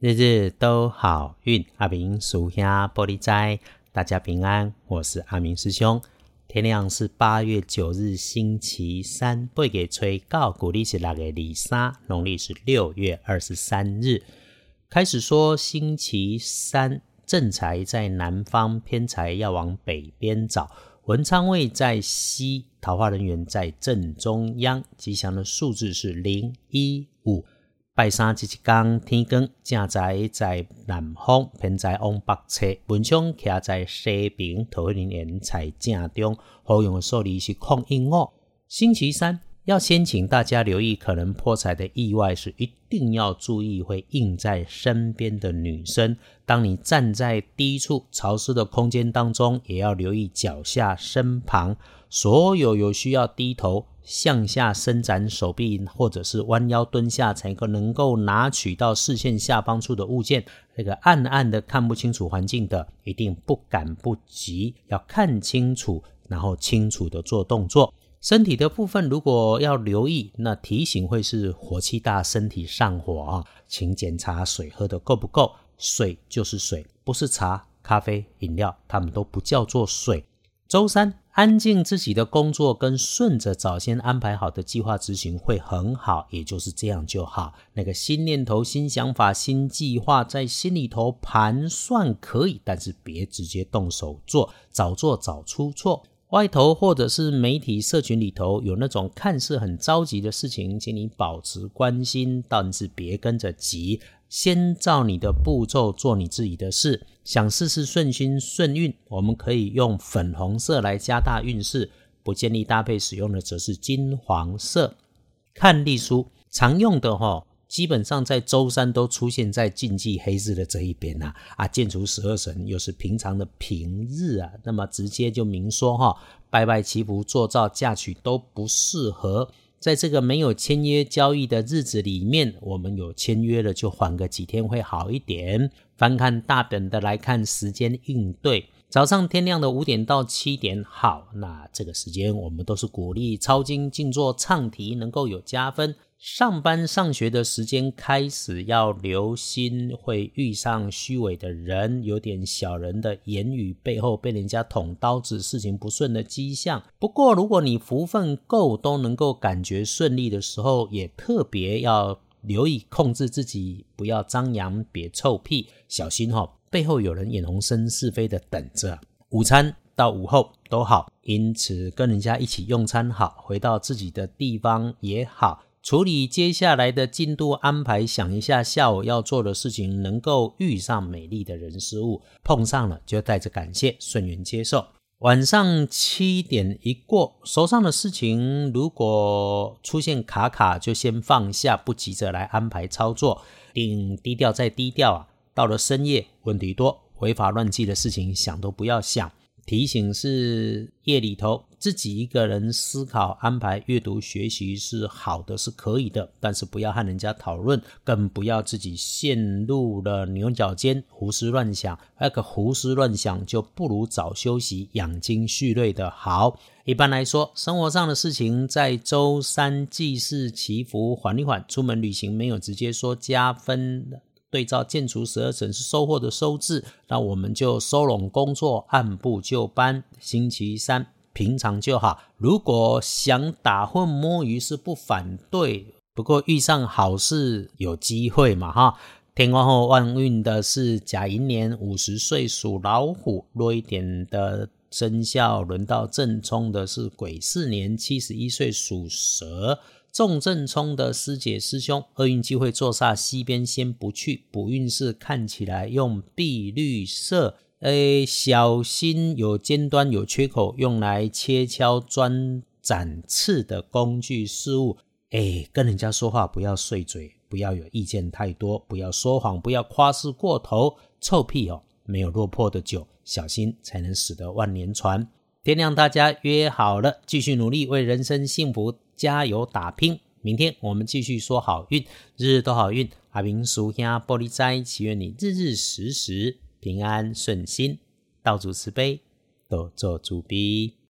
日日都好运，阿明属下玻璃斋，大家平安。我是阿明师兄。天亮是八月九日，星期三。背给吹告，古历是那个李莎，农历是六月二十三日。开始说星期三，正财在南方，偏财要往北边找。文昌位在西，桃花人员在正中央。吉祥的数字是零一五。拜三即一天，天光正在在南方，偏在往北侧，文昌徛在西边，桃花人缘在正中。好用的数字是空一五。星期三要先请大家留意，可能破财的意外是一定要注意，会印在身边的女生。当你站在低处潮湿的空间当中，也要留意脚下身旁，所有有需要低头。向下伸展手臂，或者是弯腰蹲下，才能够能够拿取到视线下方处的物件。那个暗暗的看不清楚环境的，一定不敢不急，要看清楚，然后清楚的做动作。身体的部分如果要留意，那提醒会是火气大，身体上火啊，请检查水喝的够不够。水就是水，不是茶、咖啡、饮料，它们都不叫做水。周三。安静自己的工作，跟顺着早先安排好的计划执行会很好，也就是这样就好。那个新念头、新想法、新计划在心里头盘算可以，但是别直接动手做，早做早出错。外头或者是媒体社群里头有那种看似很着急的事情，请你保持关心，但是别跟着急。先照你的步骤做你自己的事，想事事顺心顺运，我们可以用粉红色来加大运势。不建议搭配使用的则是金黄色。看隶书常用的哈，基本上在周三都出现在禁忌黑日的这一边呐。啊，建除十二神又是平常的平日啊，那么直接就明说哈，拜拜祈福做造嫁娶都不适合。在这个没有签约交易的日子里面，我们有签约了就缓个几天会好一点。翻看大本的来看时间应对，早上天亮的五点到七点好，那这个时间我们都是鼓励抄经、静坐、唱题，能够有加分。上班上学的时间开始要留心，会遇上虚伪的人，有点小人的言语背后被人家捅刀子，事情不顺的迹象。不过，如果你福分够，都能够感觉顺利的时候，也特别要留意控制自己，不要张扬，别臭屁，小心哈，背后有人眼红生是非的等着。午餐到午后都好，因此跟人家一起用餐好，回到自己的地方也好。处理接下来的进度安排，想一下下午要做的事情，能够遇上美丽的人事物，碰上了就带着感谢顺缘接受。晚上七点一过，手上的事情如果出现卡卡，就先放下，不急着来安排操作，定低调再低调啊。到了深夜，问题多，违法乱纪的事情想都不要想。提醒是夜里头自己一个人思考安排阅读学习是好的是可以的，但是不要和人家讨论，更不要自己陷入了牛角尖胡思乱想。那个胡思乱想就不如早休息养精蓄锐的好。一般来说，生活上的事情在周三祭祀祈福缓一缓，出门旅行没有直接说加分。对照建除十二神是收获的收字，那我们就收拢工作，按部就班。星期三平常就好。如果想打混摸鱼是不反对，不过遇上好事有机会嘛哈。天光后旺运的是甲寅年，五十岁属老虎；弱一点的生肖轮到正冲的是癸巳年，七十一岁属蛇。重正冲的师姐师兄，厄运机会坐煞西边，先不去。补运势看起来用碧绿色，诶，小心有尖端有缺口，用来切敲钻斩刺的工具事物。诶，跟人家说话不要碎嘴，不要有意见太多，不要说谎，不要夸饰过头。臭屁哦，没有落魄的酒，小心才能使得万年船。天亮，大家约好了，继续努力为人生幸福。加油打拼！明天我们继续说好运，日日都好运。阿明叔兄玻璃斋，祈愿你日日时时平安顺心，道主慈悲，多做主逼。